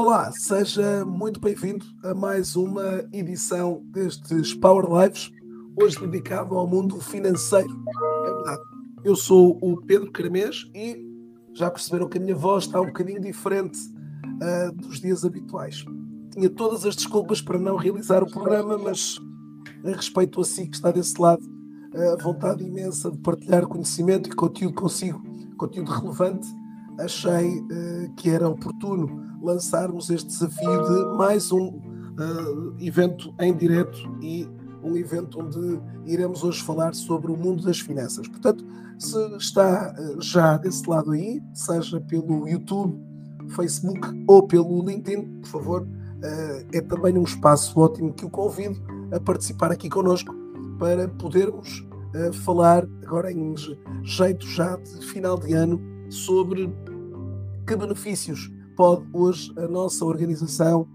Olá, seja muito bem-vindo a mais uma edição destes Power Lives, hoje dedicado ao mundo financeiro. É verdade. Eu sou o Pedro Caramês e já perceberam que a minha voz está um bocadinho diferente uh, dos dias habituais. Tinha todas as desculpas para não realizar o programa, mas em respeito a si que está desse lado, a vontade imensa de partilhar conhecimento e conteúdo consigo, conteúdo relevante, achei uh, que era oportuno lançarmos este desafio de mais um uh, evento em direto e um evento onde iremos hoje falar sobre o mundo das finanças. Portanto, se está uh, já desse lado aí, seja pelo YouTube, Facebook ou pelo LinkedIn, por favor, é também um espaço ótimo que o convido a participar aqui connosco para podermos falar agora em jeito já de final de ano sobre que benefícios pode hoje a nossa organização,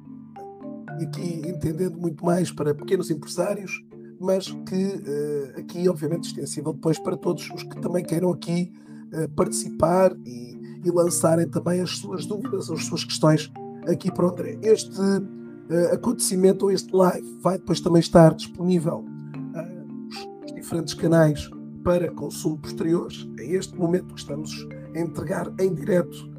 e aqui entendendo muito mais para pequenos empresários, mas que uh, aqui, obviamente, extensível depois para todos os que também queiram aqui uh, participar e, e, lançarem também as suas dúvidas as suas questões aqui para o André. Este uh, acontecimento ou este live vai depois também estar disponível nos diferentes canais para consumo posteriores. É este momento que estamos a entregar em direto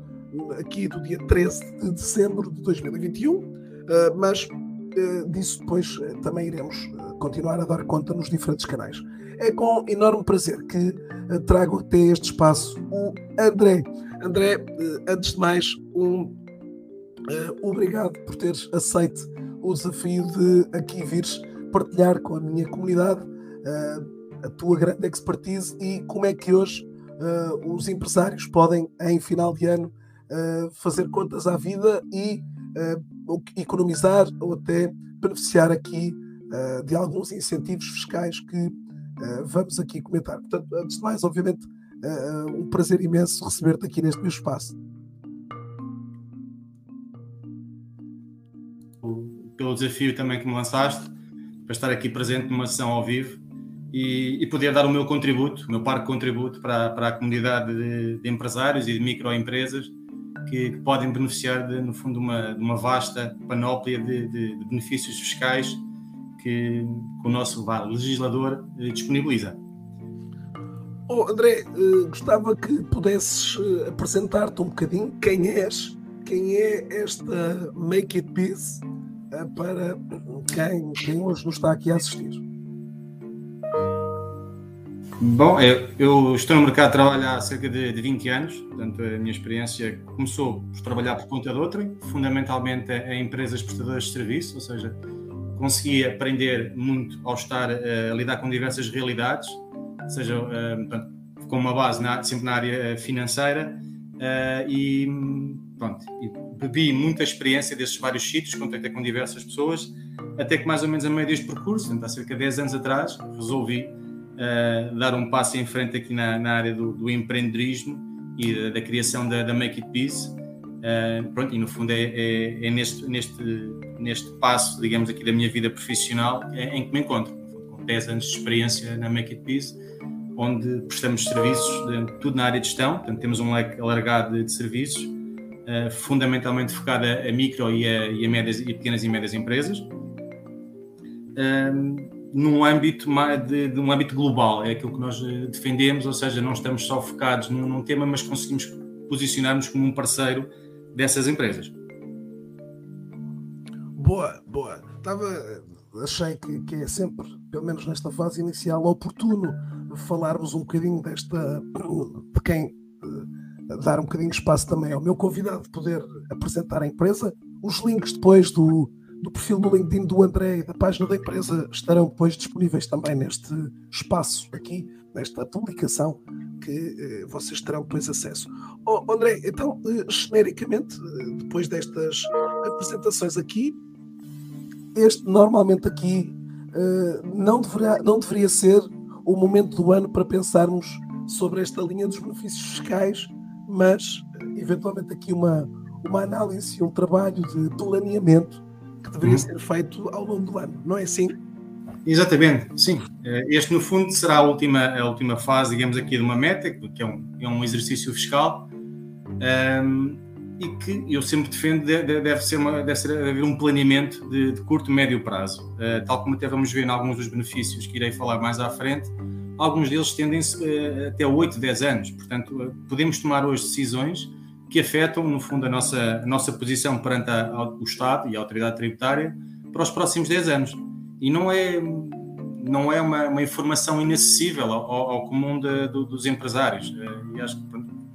aqui do dia 13 de dezembro de 2021, eh, mas eh, disso depois eh, também iremos continuar a dar conta nos diferentes canais. É com enorme prazer que trago até este espaço o André. André, antes de mais, um obrigado por teres aceito o desafio de aqui vires partilhar com a minha comunidade a tua grande expertise e como é que hoje os empresários podem, em final de ano, fazer contas à vida e uh, economizar ou até beneficiar aqui uh, de alguns incentivos fiscais que vamos aqui comentar. Portanto, antes de mais, obviamente, um prazer imenso receber-te aqui neste meu espaço. Pelo desafio também que me lançaste, para estar aqui presente numa sessão ao vivo e, e, poder dar o meu contributo, o meu parque contributo para, para a comunidade de, de empresários e de microempresas que, podem beneficiar, de, no fundo, uma, de uma vasta panóplia de, de, de, benefícios fiscais que, que o nosso vá, legislador eh, disponibiliza. Oh, André, uh, gostava que pudesses uh, apresentar-te um bocadinho quem és, quem é esta Make It uh, para quem, quem hoje nos está aqui a assistir. Bom, eu, eu, estou no mercado de trabalho há cerca de, de 20 anos, portanto a minha experiência começou por trabalhar por conta de outrem, fundamentalmente em empresas prestadoras de serviço, ou seja, consegui aprender muito ao estar uh, a lidar com diversas realidades, seja portanto, com uma base na, sempre na área financeira uh, e, pronto, bebi muita experiência desses vários sítios, contactei com diversas pessoas, até que mais ou menos a meio deste percurso, portanto, há cerca de 10 anos atrás, resolvi uh, dar um passo em frente aqui na, na área do, do, empreendedorismo e da, da criação da, da, Make It Biz. Uh, pronto, e no fundo é, é, é, neste, neste, neste passo, digamos aqui, da minha vida profissional é, em que me encontro, com 10 anos de experiência na Make It Biz, onde prestamos serviços, tudo na área de gestão, portanto temos um leque alargado de, de serviços, uh, fundamentalmente focado a, a micro e a, e a, médias, e pequenas e médias empresas num âmbito de, de, um âmbito global, é aquilo que nós eh, defendemos, ou seja, não estamos só focados num, num tema, mas conseguimos posicionar-nos como um parceiro dessas empresas. Boa, boa. Estava, achei que, que, é sempre, pelo menos nesta fase inicial, oportuno falarmos um bocadinho desta, de quem uh, dar um bocadinho de espaço também ao meu convidado de poder apresentar a empresa. Os links depois do, do perfil do LinkedIn do André e da página da empresa estarão depois disponíveis também neste espaço aqui, nesta publicação que eh, vocês terão depois acesso. Oh, André, então, eh, genericamente, eh, depois destas apresentações aqui, este normalmente aqui eh, não, deverá, não deveria ser o momento do ano para pensarmos sobre esta linha dos benefícios fiscais, mas eh, eventualmente aqui uma, uma análise, um trabalho de planeamento que deveria uhum. ser feito ao longo do ano, não é assim? Exatamente, sim. Eh, este, no fundo, será a última, a última fase, digamos aqui, de uma meta, que é um, é um exercício fiscal. Um, e que eu sempre defendo deve, ser, uma, deve ser haver um planeamento de, de curto e médio prazo. Uh, tal como até vamos ver em alguns dos benefícios que irei falar mais à frente, alguns deles tendem-se uh, até 8, 10 anos. Portanto, uh, podemos tomar hoje decisões que afetam, no fundo, a nossa, a nossa posição perante a, o Estado e a autoridade tributária para os próximos 10 anos. E não é, não é uma, uma informação inacessível ao, ao comum de, do, dos empresários. e acho que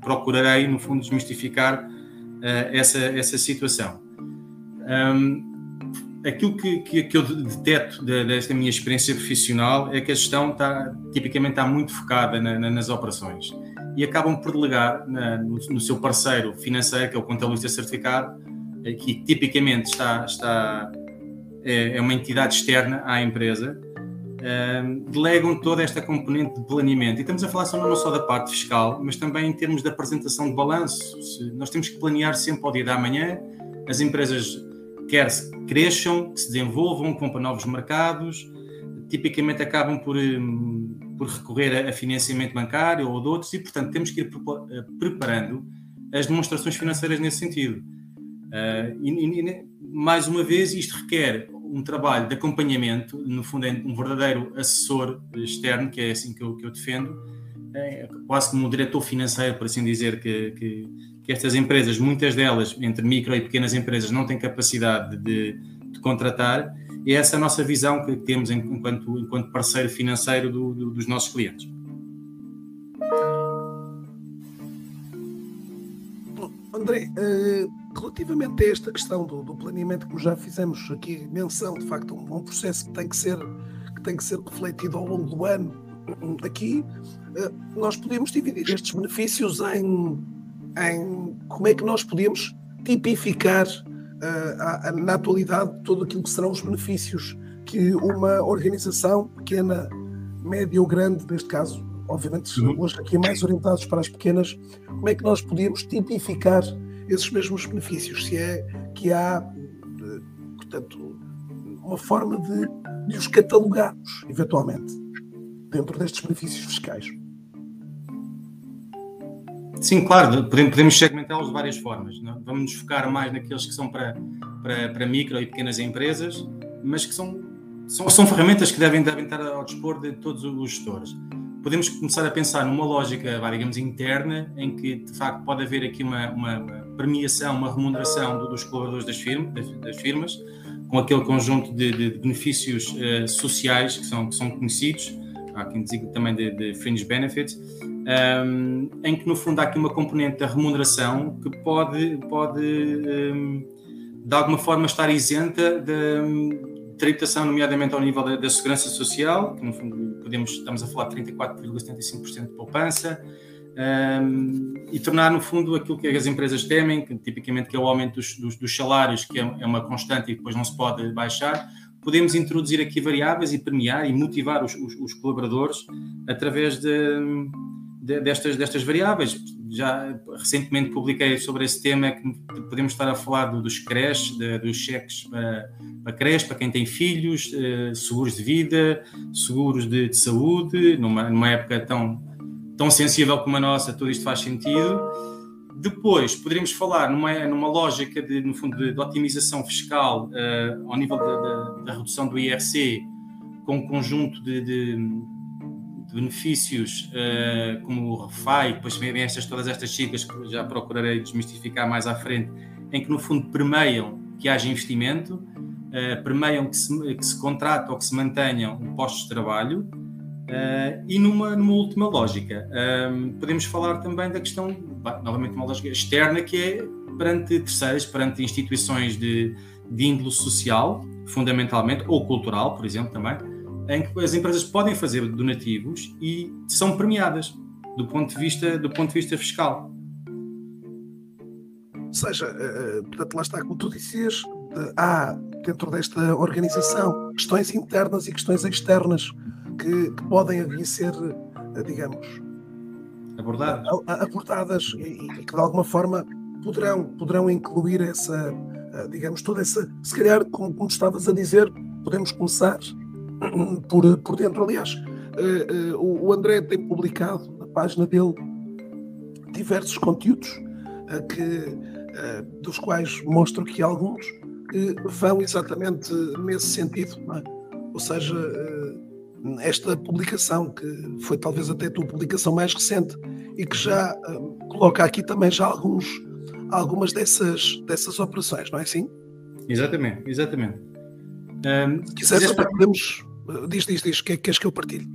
procurarei, no fundo, desmistificar uh, essa, essa situação. Um, aquilo que, que, que, eu deteto desta minha experiência profissional é que a gestão está, tipicamente está muito focada na, na, nas operações e acabam por delegar na, no, no, seu parceiro financeiro, que é o contabilista certificado, eh, que tipicamente está, está é, é uma entidade externa à empresa, delegam toda esta componente de planeamento. E estamos a falar só, não só da parte fiscal, mas também em termos de apresentação de balanço. Nós temos que planear sempre ao dia da manhã, as empresas quer cresçam, que se desenvolvam, para novos mercados, tipicamente acabam por, hum, por recorrer a financiamento bancário ou de outros, e portanto temos que ir eh, preparando as demonstrações financeiras nesse sentido. Uh, e, e, mais uma vez, isto requer um trabalho de acompanhamento, no fundo é um verdadeiro assessor externo, que é assim que eu, que eu defendo, é quase como um diretor financeiro, por assim dizer, que, que, que, estas empresas, muitas delas, entre micro e pequenas empresas, não têm capacidade de, de contratar, e essa é a nossa visão que temos enquanto, enquanto parceiro financeiro do, do, dos nossos clientes. André, uh Relativamente a esta questão do, do, planeamento, como já fizemos aqui menção, de facto, um, um, processo que tem que ser que tem que ser refletido ao longo do ano. Aqui eh, nós podemos dividir estes benefícios em, em como é que nós podemos tipificar uh, na atualidade todo aquilo que serão os benefícios que uma organização pequena, média ou grande, neste caso, obviamente uhum. hoje aqui mais orientados para as pequenas, como é que nós podemos tipificar esses mesmos benefícios, se é que há, eh, portanto, uma forma de, de os catalogarmos, eventualmente, dentro destes benefícios fiscais. Sim, claro, podemos segmentá-los de várias formas. Não? É? Vamos nos focar mais naqueles que são para, para, para micro e pequenas empresas, mas que são, são, são ferramentas que devem, devem estar ao dispor de todos os gestores podemos começar a pensar numa lógica, digamos, interna, em que de facto pode haver aqui uma, uma, premiação, uma remuneração dos colaboradores das, das, das firmas, com aquele conjunto de, de benefícios uh, sociais que são, que são conhecidos, há quem diga também de, de fringe benefits, um, em que no fundo há aqui uma componente da remuneração que pode, pode um, de alguma forma estar isenta de, tributação, nomeadamente ao nível da, da, segurança social, que no fundo podemos, estamos a falar de 34,75% de poupança, um, e tornar no fundo aquilo que as empresas temem, que tipicamente que é o aumento dos, dos, dos salários, que é, é, uma constante e depois não se pode baixar, podemos introduzir aqui variáveis e premiar e motivar os, os, os colaboradores através de, de, destas, destas variáveis. Já recentemente publiquei sobre esse tema que podemos estar a falar do, dos creches, dos cheques para, para para quem tem filhos, eh, seguros de vida, seguros de, de saúde, numa, numa época tão, tão sensível como a nossa, tudo isto faz sentido. Depois, poderíamos falar numa, numa lógica de, no fundo, de, de otimização fiscal uh, ao nível da, da, redução do IRC, com um conjunto de, de benefícios uh, como o REFAI, depois vem estas, todas estas siglas que já procurarei desmistificar mais à frente, em que no fundo permeiam que haja investimento, uh, permeiam que se, que se contrate ou que se mantenham postos de trabalho, uh, e numa, numa última lógica, um, podemos falar também da questão, novamente uma lógica externa, que é perante terceiros, perante instituições de, de índole social, fundamentalmente, ou cultural, por exemplo, também, em que as empresas podem fazer donativos e são premiadas do ponto de vista, do ponto de vista fiscal. Ou seja, uh, portanto, lá está, como tu dizias, há dentro desta organização questões internas e questões externas que, que podem vir ser, uh, digamos, abordadas, abordadas e, e, que de alguma forma poderão, poderão incluir essa, digamos, toda essa, se calhar, como, como estavas a dizer, podemos começar por, por dentro. Aliás, uh, uh, o André tem publicado na página dele diversos conteúdos uh, que dos quais mostro aqui alguns que vão exatamente nesse sentido. É? Ou seja, esta publicação, que foi talvez até a tua publicação mais recente, e que já coloca aqui também já alguns, algumas dessas, dessas operações, não é assim? Exatamente, exatamente. Um, se quiseres, podemos. Diz, diz, diz, que, queres que eu partilhe?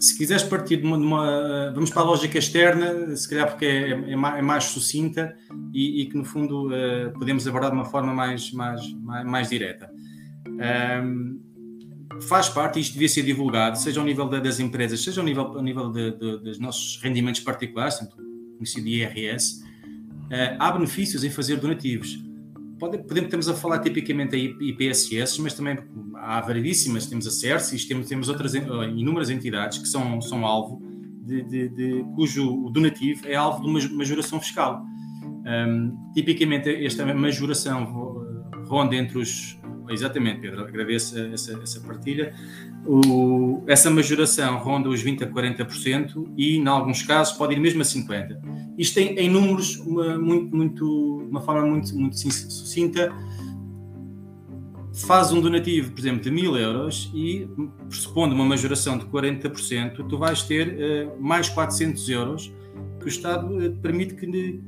Se quiseres partir de uma, de uma, Vamos para a lógica externa, se calhar porque é, é, mais, é mais, sucinta e, e, que, no fundo, uh, podemos abordar de uma forma mais, mais, mais, mais direta. Um, faz parte, isto devia ser divulgado, seja ao nível das empresas, seja ao nível, ao nível de, de, dos nossos rendimentos particulares, conhecido IRS, uh, há benefícios em fazer donativos podemos, podemos a falar tipicamente aí IPSS, mas também há variedíssimas, temos a CERCIS, temos, temos outras inúmeras entidades que são, são alvo de, de, de, cujo donativo é alvo de uma majoração fiscal. Um, tipicamente esta majoração ronda entre os exatamente Pedro, agradeço essa, essa partilha o, essa majoração ronda os 20 a 40% e, em alguns casos, pode ir mesmo a 50%. Isto em, em números, uma, muito, muito, uma forma muito, muito sucinta, faz um donativo, por exemplo, de 1000 euros e, pressupondo uma majoração de 40%, tu vais ter uh, mais 400 euros que o Estado uh, permite que,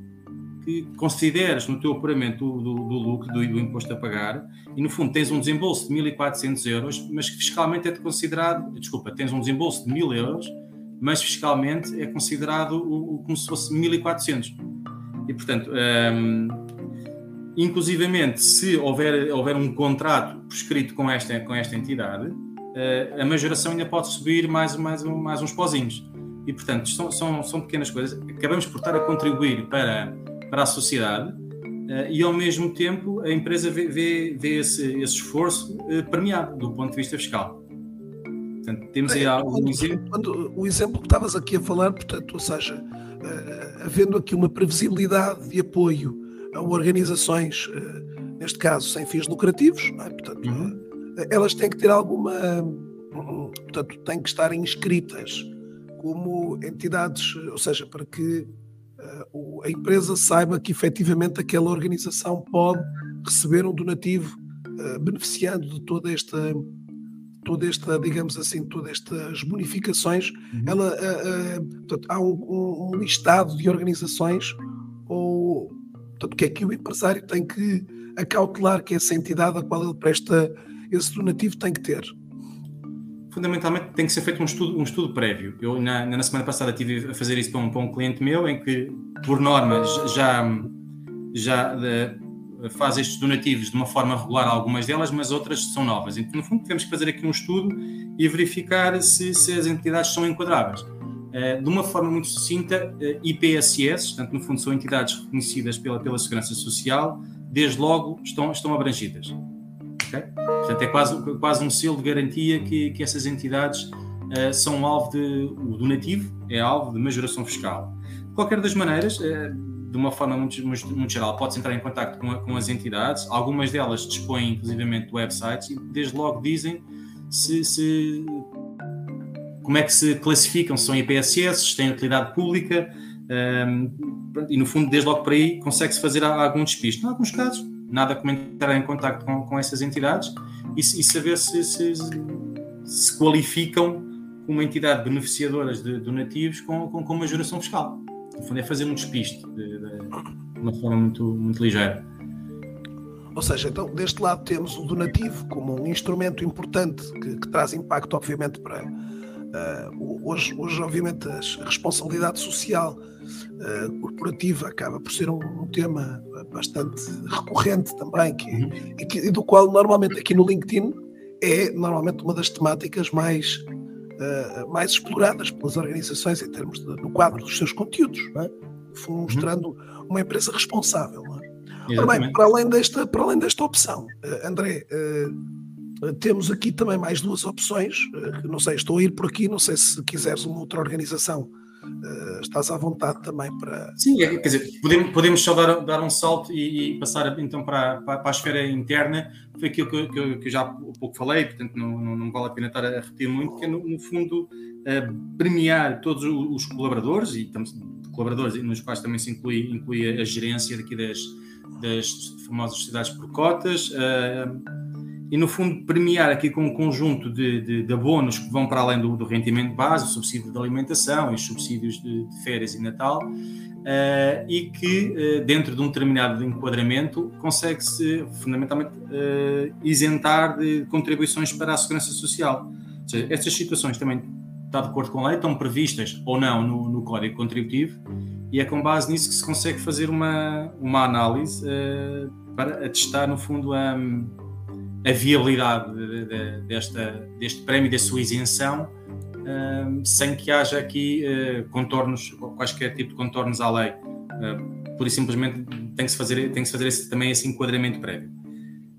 que consideres no teu apuramento do, do, do lucro, do, do, imposto a pagar, e no fundo tens um desembolso de 1.400 euros, mas que fiscalmente é considerado, desculpa, tens um desembolso de 1.000 euros, mas fiscalmente é considerado o, o como se fosse 1.400. E portanto, um, inclusivamente, se houver, houver um contrato prescrito com esta, com esta entidade, uh, a majoração ainda pode subir mais, mais, mais uns pozinhos. E portanto, são, são, são pequenas coisas. Acabamos por estar a contribuir para para a sociedade uh, e, ao mesmo tempo, a empresa vê, vê, vê esse, esse, esforço uh, premiado do ponto de vista fiscal. Portanto, temos aí algum exemplo. Quando, o exemplo que estavas aqui a falar, portanto, ou seja, uh, havendo aqui uma previsibilidade de apoio a organizações, neste caso, sem fins lucrativos, é? portanto, uhum. elas têm que ter alguma. Portanto, têm que estar inscritas como entidades, ou seja, para que a empresa saiba que efetivamente aquela organização pode receber um donativo uh, beneficiando de toda esta toda esta, digamos assim, todas estas bonificações, uhum. ela, uh, uh, portanto, há um, um, listado de organizações ou portanto, que é que o empresário tem que acautelar que essa entidade a qual ele presta esse donativo tem que ter fundamentalmente tem que ser feito um estudo, um estudo prévio. Eu, na, na semana passada, estive a fazer isso para um, para um cliente meu, em que, por norma, já, já de, faz estes donativos de uma forma regular, algumas delas, mas outras são novas. Então, no fundo, temos que fazer aqui um estudo e verificar se, se as entidades são enquadráveis. Uh, de uma forma muito sucinta, uh, IPSS, portanto, no fundo, são entidades reconhecidas pela, pela Segurança Social, desde logo estão, estão abrangidas. Okay? Portanto, é quase, quase um selo de garantia que, que essas entidades uh, são alvo de. O donativo é alvo de majoração fiscal. De qualquer das maneiras, uh, de uma forma muito, muito, geral, pode-se entrar em contato com, com, as entidades. Algumas delas dispõem, inclusivamente, de websites e, desde logo, dizem se, se como é que se classificam, se são IPSS, se têm utilidade pública, um, ehm, e no fundo, desde logo por aí, consegue-se fazer algum despiste. Em alguns casos, nada como entrar em contato com, com essas entidades e, e saber se, se, se, qualificam como entidade beneficiadoras de donativos com, com, com uma geração fiscal. No fundo, é fazer um despiste de, de, de uma forma muito, muito ligeira. Ou seja, então, deste lado temos o donativo como um instrumento importante que, que traz impacto, obviamente, para, Uh, hoje, hoje, obviamente, a responsabilidade social uh, corporativa acaba por ser um, um, tema bastante recorrente também, que, uhum. e, que, e do qual normalmente aqui no LinkedIn é normalmente uma das temáticas mais, uh, mais exploradas pelas organizações em termos de, no quadro dos seus conteúdos, é? uhum. mostrando uhum. uma empresa responsável. É? Ora bem, para além desta, para além desta opção, André, temos aqui também mais duas opções. Eh, não sei, estou a ir por aqui, não sei se quiseres uma outra organização uh, estás à vontade também para. Sim, é, quer dizer, podemos, podemos só dar, dar um salto e, e passar então para, para, para, a esfera interna. Foi aquilo que, que, que eu já há pouco falei, portanto não, não, não, vale a pena estar a repetir muito, que é no, no fundo uh, premiar todos os colaboradores e estamos, colaboradores nos quais também se inclui, inclui a gerência daqui das, das famosas sociedades por cotas. Uh, e, no fundo, premiar aqui com um conjunto de, de, de abonos que vão para além do, do, rendimento base, o subsídio de alimentação os subsídios de, de férias e Natal, uh, e que, uh, dentro de um determinado enquadramento, consegue-se, fundamentalmente, uh, isentar de contribuições para a segurança social. Ou seja, estas situações também, está de acordo com a lei, estão previstas ou não no, no Código Contributivo, e é com base nisso que se consegue fazer uma, uma análise para atestar, no fundo, a. Um, a viabilidade de, de, desta, deste prémio, da sua isenção, uh, sem que haja aqui uh, contornos, quaisquer tipo de contornos à lei. Uh, por isso simplesmente tem que se fazer, tem que fazer esse, também esse enquadramento prévio.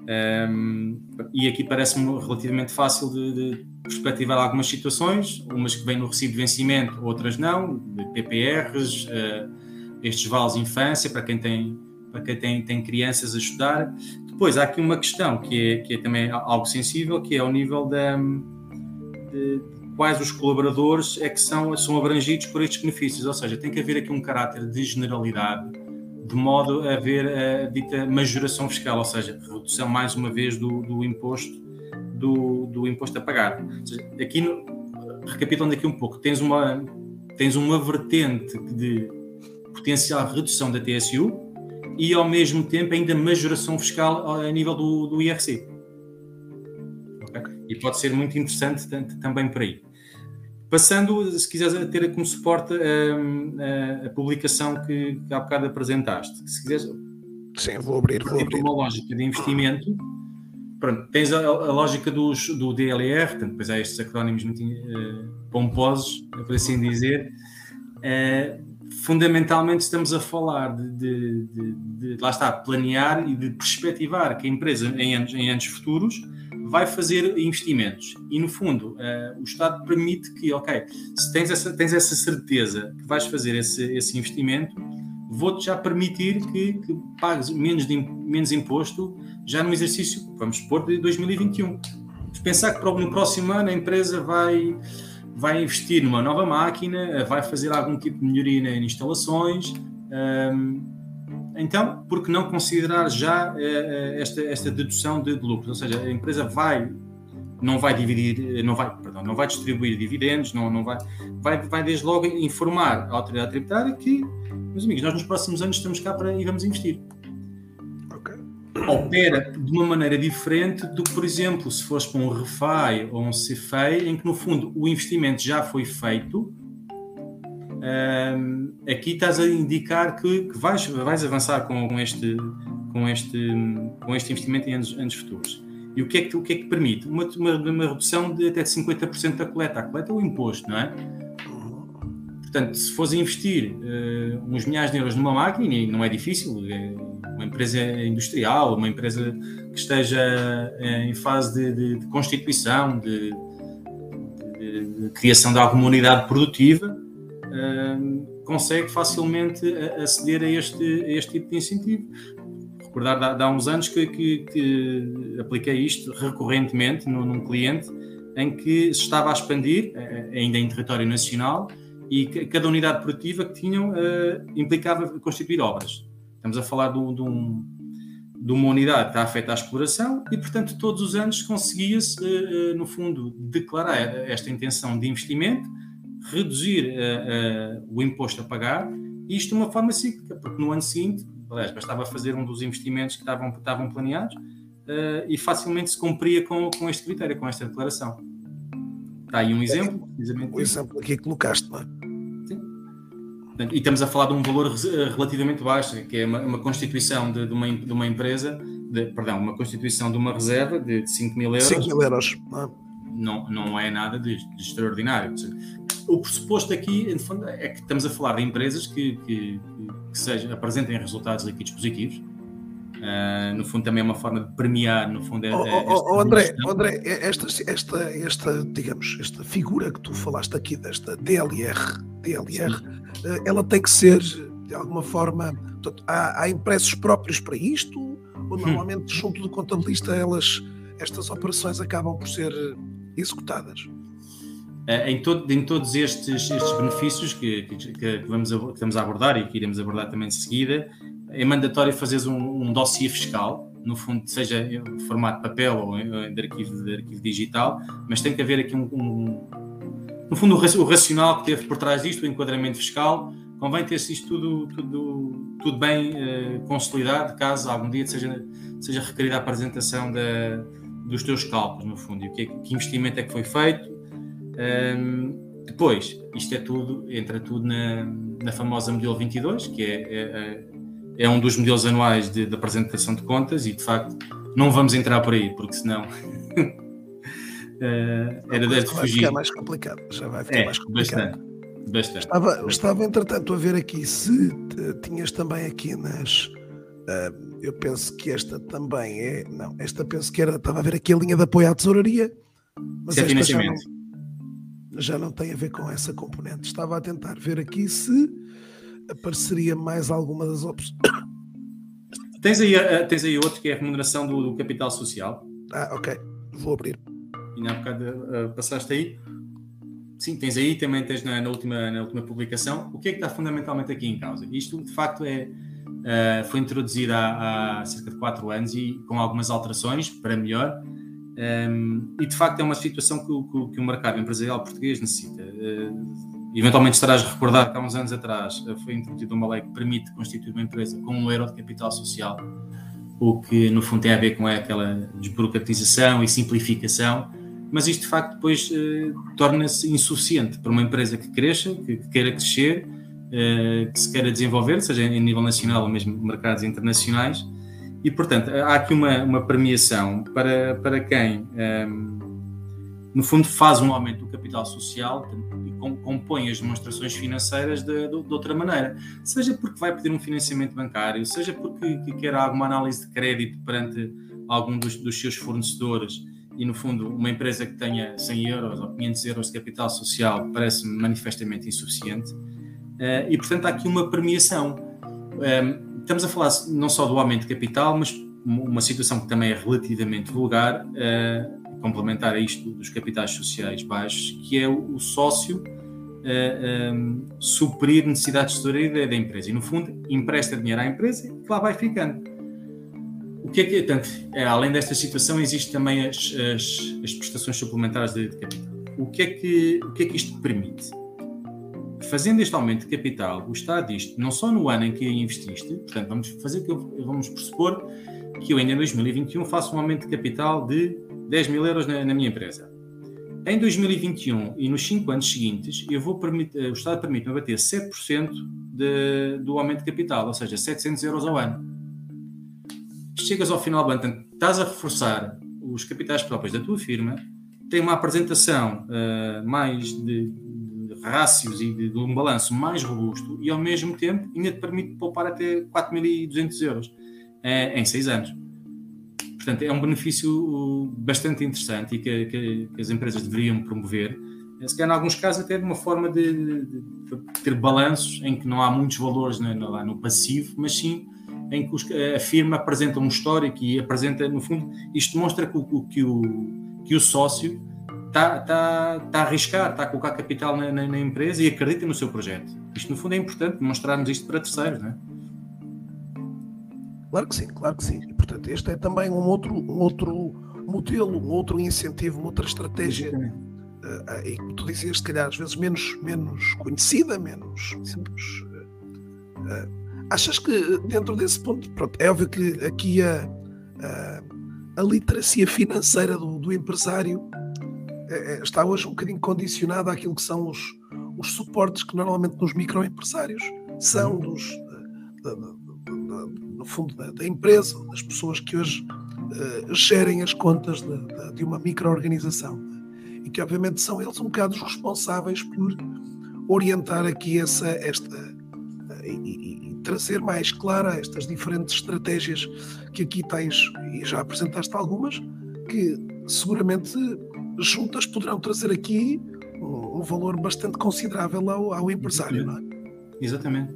Um, e aqui parece-me relativamente fácil de, de, perspectivar algumas situações, umas que vêm no recibo de vencimento, outras não, de PPRs, uh, estes vales infância para quem tem para quem tem, tem crianças a estudar, depois há aqui uma questão que é, que é também algo sensível, que é ao nível de quais os colaboradores é que são, são abrangidos por estes benefícios, ou seja, tem que haver aqui um caráter de generalidade, de modo a haver a dita majoração fiscal, ou seja, redução mais uma vez do, do imposto do, do, imposto a pagar. Seja, aqui, no, recapitulando aqui um pouco, tens uma, tens uma vertente de potencial redução da TSU, e ao mesmo tempo ainda majoração fiscal a nível do, do IRC. Okay? E pode ser muito interessante também por aí. Passando, se quiseres ter como suporte a, a, a publicação que, que há bocado apresentaste. Se quiseres. Sim, vou abrir. Vou abrir. Uma lógica de investimento. Pronto, tens a, a lógica dos, do DLR, portanto, depois há estes acrónimos muito uh, pomposos, por assim dizer. Uh, fundamentalmente estamos a falar de, de, de, de, lá está, planear e de perspectivar que a empresa em anos, em anos futuros vai fazer investimentos. E no fundo, uh, o Estado permite que, ok, se tens essa, tens essa certeza que vais fazer esse, esse investimento, vou-te já permitir que, que pagues menos, de, menos imposto já no exercício, vamos supor, de 2021. Se pensar que no próximo ano a empresa vai vai investir numa nova máquina, vai fazer algum tipo de melhoria em instalações. Um, então, por que não considerar já uh, esta, esta dedução de, de lucros? Ou seja, a empresa vai não vai dividir, não vai, perdão, não vai distribuir dividendos, não, não vai, vai, vai desde logo informar a autoridade tributária que, meus amigos, nós nos próximos anos estamos cá para e vamos investir opera de uma maneira diferente do que, por exemplo, se fosse para um REFAI ou um CFEI, em que no fundo o investimento já foi feito. Um, aqui estás a indicar que, que vais, vais avançar com, com, este, com, este, com este investimento em anos, anos futuros. E o que é que, o que, é que permite? Uma, uma, uma redução de até de 50% da coleta. A coleta é o imposto, não é? Portanto, se fores investir uh, uns milhares de euros numa máquina, e não é difícil, é uma empresa industrial, uma empresa que esteja eh, em fase de, de, de constituição, de, de, criação de alguma unidade produtiva, uh, consegue facilmente aceder a este, a este tipo de incentivo. Recordar, há, uns anos que, que, que, apliquei isto recorrentemente num, num cliente em que se estava a expandir, ainda em território nacional, e cada unidade produtiva que tinham uh, implicava constituir obras. Estamos a falar de, um, de, um, de, uma unidade que está afeta à exploração e, portanto, todos os anos conseguia-se, uh, uh, no fundo, declarar esta intenção de investimento, reduzir o imposto a pagar, e isto de uma forma cíclica, porque no ano seguinte, aliás, bastava fazer um dos investimentos que estavam, estavam planeados e facilmente se cumpria com, com este critério, com esta declaração. Está aí um exemplo, precisamente. O exemplo aqui que colocaste, não é? E estamos a falar de um valor eh, relativamente baixo, que é uma, uma constituição de, de, uma, de uma empresa, de, perdão, uma constituição de uma reserva de, de 5 mil euros. 5 mil euros. Não, não é nada de, de extraordinário. O pressuposto aqui, fundo, é que estamos a falar de empresas que, que, que seja, apresentem resultados líquidos positivos. Uh, no fundo também é uma forma de premiar, no fundo é, oh, oh, oh André, André, esta, esta, esta, digamos, esta figura que tu falaste aqui desta DLR, DLR, uh, ela tem que ser de alguma forma, portanto, há, há impressos próprios para isto ou hum. normalmente hum. junto do contabilista elas, estas operações acabam por ser executadas? Uh, em, todo, em, todos estes, estes benefícios que, que, que, vamos que estamos a abordar e que iremos abordar também de seguida, é mandatório fazeres um, um dossiê fiscal, no fundo, seja em formato papel ou de arquivo, de arquivo digital, mas tem que haver aqui um, um no fundo, o racional que teve por trás disto, o enquadramento fiscal, convém ter isto tudo, tudo, tudo bem uh, consolidado, caso algum dia seja, seja requerida a apresentação da, dos teus cálculos, no fundo, e o que, é, que investimento é que foi feito. Um, depois, isto é tudo, entra tudo na, na famosa modelo 22, que é, é, é um dos modelos anuais de, de, apresentação de contas e de facto não vamos entrar por aí, porque senão uh, era de fugir. Vai ficar mais complicado, já vai ficar é, mais complicado. Bastante. Bastante. Estava, estava, entretanto, a ver aqui se tinhas também aqui nas. Uh, eu penso que esta também é. Não, esta penso que era. Estava a ver aqui a linha de apoio à tesouraria. Mas é esta já não, já não tem a ver com essa componente. Estava a tentar ver aqui se apareceria mais alguma das opções. Tens aí, uh, tens aí outro que é a remuneração do, do, capital social. Ah, ok. Vou abrir. E na bocado uh, passaste aí. Sim, tens aí, também tens na, na, última, na última publicação. O que é que está fundamentalmente aqui em causa? Isto, de facto, é, uh, foi introduzido há, há, cerca de 4 anos e com algumas alterações para melhor. Um, ehm, e, de facto, é uma situação que, que, que o mercado empresarial português necessita. Uh, Eventualmente estarás a recordar que há uns anos atrás foi introduzida uma lei que permite constituir uma empresa com um euro de capital social, o que no fundo tem a ver com aquela desburocratização e simplificação, mas isto de facto depois eh, torna-se insuficiente para uma empresa que cresça, que, que queira crescer, eh, que se queira desenvolver, seja em nível nacional ou mesmo mercados internacionais, e portanto há aqui uma, uma premiação para, para quem. Ehm, no fundo, faz um aumento do capital social compõe as demonstrações financeiras de, de, de, outra maneira. Seja porque vai pedir um financiamento bancário, seja porque quer alguma análise de crédito perante algum dos, dos seus fornecedores e, no fundo, uma empresa que tenha 100 euros ou 500 euros de capital social parece-me manifestamente insuficiente. Uh, e, portanto, há aqui uma premiação. Ehm, estamos a falar não só do aumento de capital, mas uma situação que também é relativamente vulgar. Complementar a isto dos capitais sociais baixos, que é o, o sócio uh, eh, um, ehm, suprir necessidades de tesouraria da empresa. E, no fundo, empresta dinheiro à empresa e lá vai ficando. O que é que, tanto, é, além desta situação, existe também as, as, as prestações suplementares de, de, capital. O que, é que, o que é que isto permite? Fazendo este aumento de capital, o Estado diz não só no ano em que investiste, portanto, vamos fazer que eu, vamos pressupor que eu ainda em 2021 faço um aumento de capital de 10 mil euros na, na minha empresa. Em 2021 e nos 5 anos seguintes, eu vou permitir, o Estado permite-me abater 7% de, do aumento de capital, ou seja, 700 euros ao ano. Chegas ao final do ano, estás a reforçar os capitais próprios da tua firma, tem uma apresentação uh, mais de, de rácios e de, de, um balanço mais robusto e, ao mesmo tempo, ainda te permite poupar até 4.200 euros uh, em 6 anos. Portanto, é um benefício bastante interessante e que, que, que as empresas deveriam promover. Eh, se calhar, em alguns casos, até de uma forma de, de, de ter balanços em que não há muitos valores no, no, no passivo, mas sim em que os, a firma apresenta um histórico e apresenta, no fundo, isto demonstra que o, que o, que o sócio está, está, está a arriscar, está a colocar capital na, na, na, empresa e acredita no seu projeto. Isto, no fundo, é importante demonstrarmos isto para terceiros, não é? Claro que sim, claro que sim. E, portanto, este é também um outro, um outro modelo, um outro incentivo, uma outra estratégia. Uh, e como tu dizias, se calhar às vezes menos, menos conhecida, menos. menos uh, achas que dentro desse ponto, pronto, é óbvio que aqui a, a, a literacia financeira do, do empresário está hoje um bocadinho condicionada àquilo que são os, os suportes que normalmente nos microempresários são uhum. dos, no fundo, da, da empresa, das pessoas que hoje uh, gerem as contas de, de, de uma microorganização. E que, obviamente, são eles um bocado os responsáveis por orientar aqui essa, esta, uh, e, e, trazer mais clara estas diferentes estratégias que aqui tens e já apresentaste algumas, que seguramente juntas poderão trazer aqui um, um valor bastante considerável ao, ao empresário, não é? Exatamente.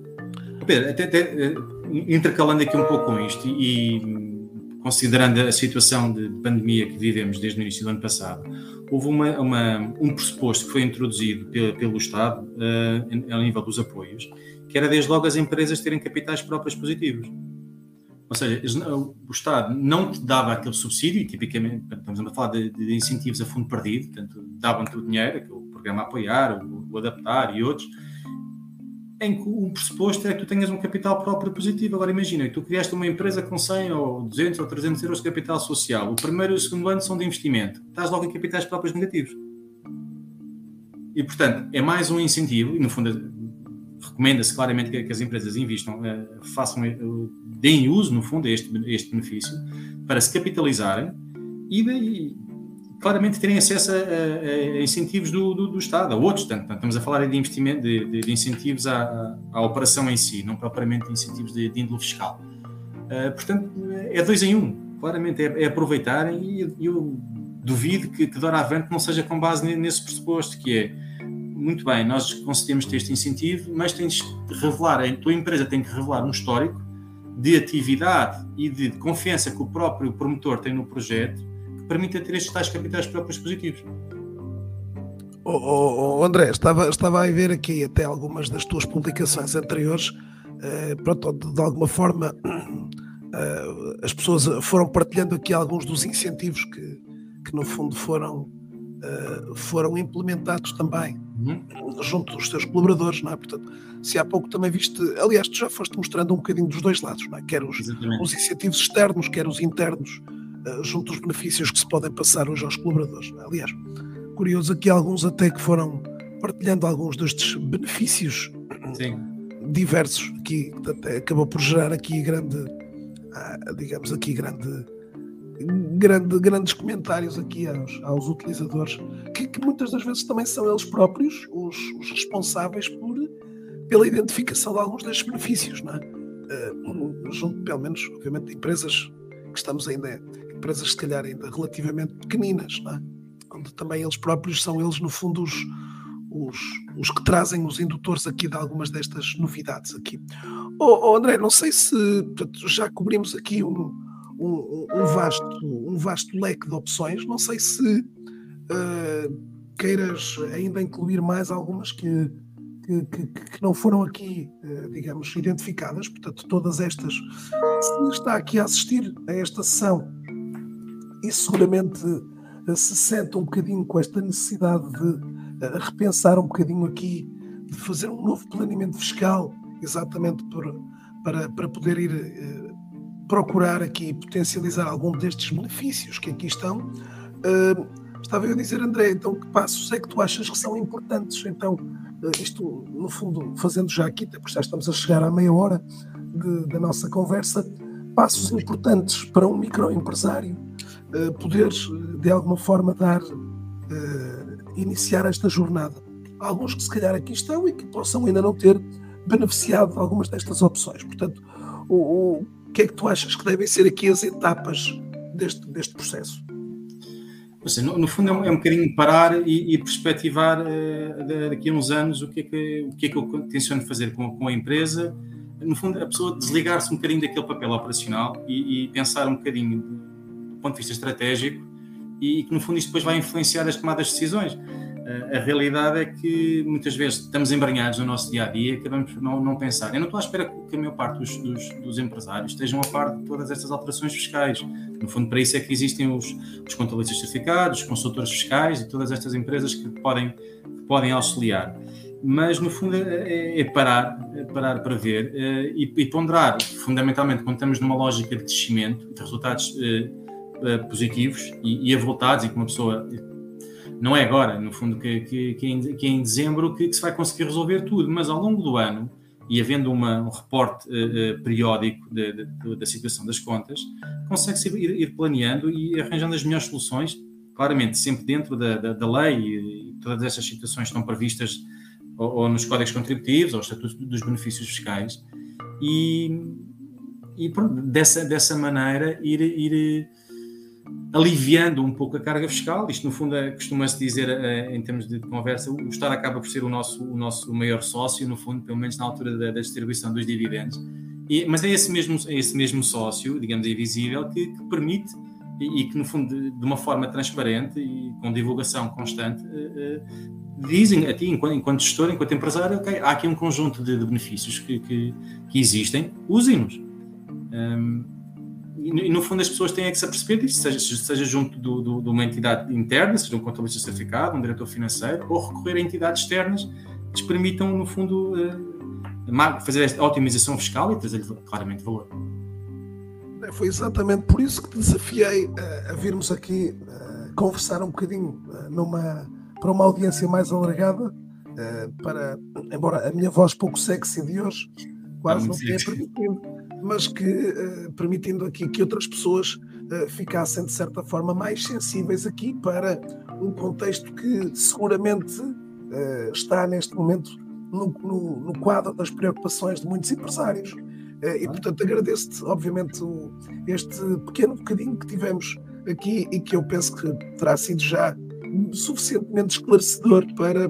Pedro, até, até, eh, intercalando aqui um pouco com isto e, considerando a situação de pandemia que vivemos desde o início do ano passado, houve uma, uma, um pressuposto que foi introduzido pelo, pelo Estado uh, nível dos apoios, que era desde logo as empresas terem capitais próprios positivos. Ou seja, o Estado não te dava aquele subsídio, tipicamente, estamos a falar de, de incentivos a fundo perdido, portanto, davam-te o dinheiro, o programa a apoiar, o, o adaptar e outros, em que o pressuposto é que tu tenhas um capital próprio positivo. Agora imagina, tu criaste uma empresa com 100 ou 200 ou 300 euros de capital social. O primeiro e o segundo ano são de investimento. Estás logo em capitais próprios negativos. E, portanto, é mais um incentivo, e no fundo recomenda-se claramente que, que, as empresas investam, uh, façam, uh, deem uso, no fundo, a este, este benefício, para se capitalizarem e, de, claramente terem acesso a, a, a incentivos do, do, do, Estado, a outros, tanto, estamos a falar de investimento, de, de, de incentivos à, à, operação em si, não propriamente de incentivos de, de índole fiscal. Uh, portanto, é dois em um, claramente é, é aproveitarem e eu duvido que, que doravante não seja com base nesse pressuposto, que é muito bem, nós concedemos-te este incentivo, mas tens de revelar, a tua empresa tem que revelar um histórico de atividade e de confiança que o próprio promotor tem no projeto permita ter estes tais capitais próprios positivos. Oh, oh, oh, André, estava, estava a ver aqui até algumas das tuas publicações anteriores, eh, pronto, de, de, alguma forma eh, as pessoas foram partilhando aqui alguns dos incentivos que, que no fundo foram, eh, foram implementados também uhum. junto dos teus colaboradores, não é? Portanto, se há pouco também viste, aliás, tu já foste mostrando um bocadinho dos dois lados, não é? Quer os, os incentivos externos, quer os internos, junto dos benefícios que se podem passar hoje aos colaboradores. Aliás, curioso aqui alguns até que foram partilhando alguns destes benefícios Sim. diversos que até acabou por gerar aqui grande, ah, digamos aqui grande, grande grandes comentários aqui aos, aos utilizadores que, que, muitas das vezes também são eles próprios os, os responsáveis por pela identificação de alguns destes benefícios, não é? Uh, junto, pelo menos, obviamente, de empresas que estamos ainda empresas se calhar ainda relativamente pequeninas, é? onde também eles próprios são eles no fundo os, os, os, que trazem os indutores aqui de algumas destas novidades aqui. Oh, oh André, não sei se já cobrimos aqui um, um, um, vasto, um vasto leque de opções, não sei se uh, queiras ainda incluir mais algumas que, que, que, que não foram aqui, uh, digamos, identificadas, portanto, todas estas, se está aqui a assistir a esta sessão e seguramente eh, se sente um bocadinho com esta necessidade de eh, repensar um bocadinho aqui, de fazer um novo planeamento fiscal, exatamente por, para, para poder ir eh, procurar aqui potencializar algum destes benefícios que aqui estão. Estava eu a dizer, André, então que passos é que tu achas que são importantes? Então, isto, no fundo, fazendo já aqui, porque já estamos a chegar à meia hora de, da nossa conversa, passos importantes para um microempresário uh, poder, de alguma forma, dar, uh, iniciar esta jornada. Há alguns que se calhar aqui estão e que possam ainda não ter beneficiado de algumas destas opções. Portanto, o, o que é que tu achas que devem ser aqui as etapas deste, deste processo? No, no, fundo é um, é um bocadinho parar e, e perspectivar uh, daqui a uns anos o que é que, o que, é que eu tenciono fazer com, com a empresa. No fundo, a pessoa desligar-se um bocadinho daquele papel operacional e, e pensar um bocadinho ponto de vista estratégico e que no fundo isto depois vai influenciar as tomadas de decisões. Eh, a realidade é que muitas vezes estamos embranhados no nosso dia a dia e acabamos por não, não pensar. Eu não estou à espera que a maior parte dos, dos, dos, empresários estejam a par de todas estas alterações fiscais. No fundo, para isso é que existem os, os contabilistas certificados, os consultores fiscais e todas estas empresas que podem, que podem auxiliar. Mas, no fundo, é, é parar, é parar para ver eh, e, e, ponderar, fundamentalmente, quando estamos numa lógica de crescimento, de resultados eh, uh, positivos e, e avultados e que uma pessoa não é agora, no fundo, que, que, que, em, que em dezembro que, que, se vai conseguir resolver tudo, mas ao longo do ano e havendo uma, um reporte uh, periódico de, de, de, da situação das contas, consegue-se ir, ir, planeando e arranjando as melhores soluções, claramente sempre dentro da, da, da lei e, e, todas essas situações estão previstas ou, ou, nos códigos contributivos ou estatutos dos benefícios fiscais e, e pronto, dessa, dessa maneira ir, ir aliviando um pouco a carga fiscal. Isto, no fundo, é, costuma-se dizer, é, em termos de conversa, o Estado acaba por ser o nosso, o nosso maior sócio, no fundo, pelo menos na altura da, da distribuição dos dividendos. E, mas é esse, mesmo, é esse mesmo sócio, digamos, invisível, que, que permite e, e, que, no fundo, de, de, uma forma transparente e com divulgação constante, uh, uh, dizem a ti, enquanto, enquanto gestor, enquanto empresário, ok, há aqui um conjunto de, de benefícios que, que, que existem, usem-nos. Um, e, no fundo as pessoas têm é que se aperceber disso, seja, seja junto do, do, de uma entidade interna, seja um contabilista certificado, um diretor financeiro, ou recorrer a entidades externas que lhes permitam, no fundo, uh, fazer esta otimização fiscal e trazer claramente valor. Foi exatamente por isso que te desafiei a, a virmos aqui a conversar um bocadinho numa, para uma audiência mais alargada, para, embora a minha voz pouco sexy de hoje quase não tenha permitido, mas que uh, permitindo aqui que outras pessoas uh, ficassem de certa forma mais sensíveis aqui para um contexto que seguramente uh, está neste momento no, no, no, quadro das preocupações de muitos empresários. e portanto agradeço-te, obviamente, o, este pequeno bocadinho que tivemos aqui e que eu penso que terá sido já suficientemente esclarecedor para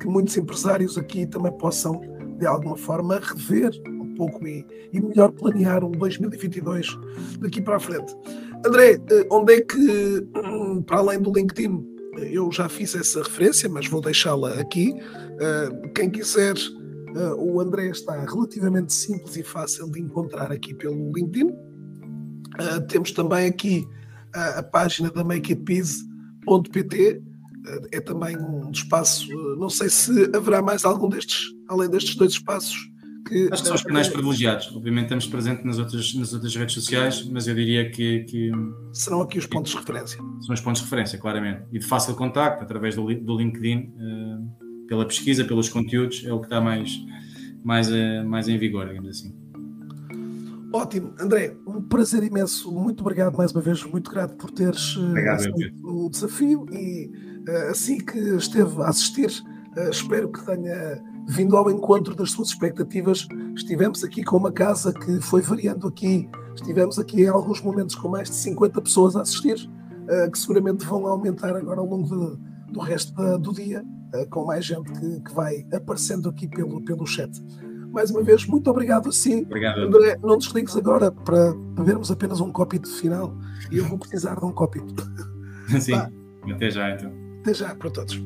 que muitos empresários aqui também possam de alguma forma rever pouco e, e melhor planear um 2022 daqui para a frente. André, eh, onde é que, hum, para além do LinkedIn, eu já fiz essa referência, mas vou deixá-la aqui. Eh, quem quiser, eh, o André está relativamente simples e fácil de encontrar aqui pelo LinkedIn. Temos também aqui a, a página da makeitbiz.pt, é também um espaço. Não sei se haverá mais algum destes, além destes dois espaços, que. Acho que são os canais privilegiados. Obviamente estamos presentes nas outras, nas outras redes sociais, mas eu diria que. que Serão aqui os pontos de referência. São os pontos de referência, claramente. E de fácil contacto, através do, do LinkedIn, uh, pela pesquisa, pelos conteúdos, é o que está mais, mais, mais em vigor, digamos assim. Ótimo, André, um prazer imenso. Muito obrigado mais uma vez, muito grato por teres uh, o desafio e assim que esteve a assistir, espero que tenha vindo ao encontro das suas expectativas. Estivemos aqui com uma casa que foi variando aqui, estivemos aqui em alguns momentos com mais de 50 pessoas a assistir, que seguramente vão aumentar agora ao longo de, do resto da, do dia, com mais gente que, que, vai aparecendo aqui pelo, pelo chat. Mais uma vez, muito obrigado assim. Obrigado. André, não desligues agora para bebermos apenas um copito final e eu vou precisar de um copito. Sim, Vá. até já então. Até já para todos.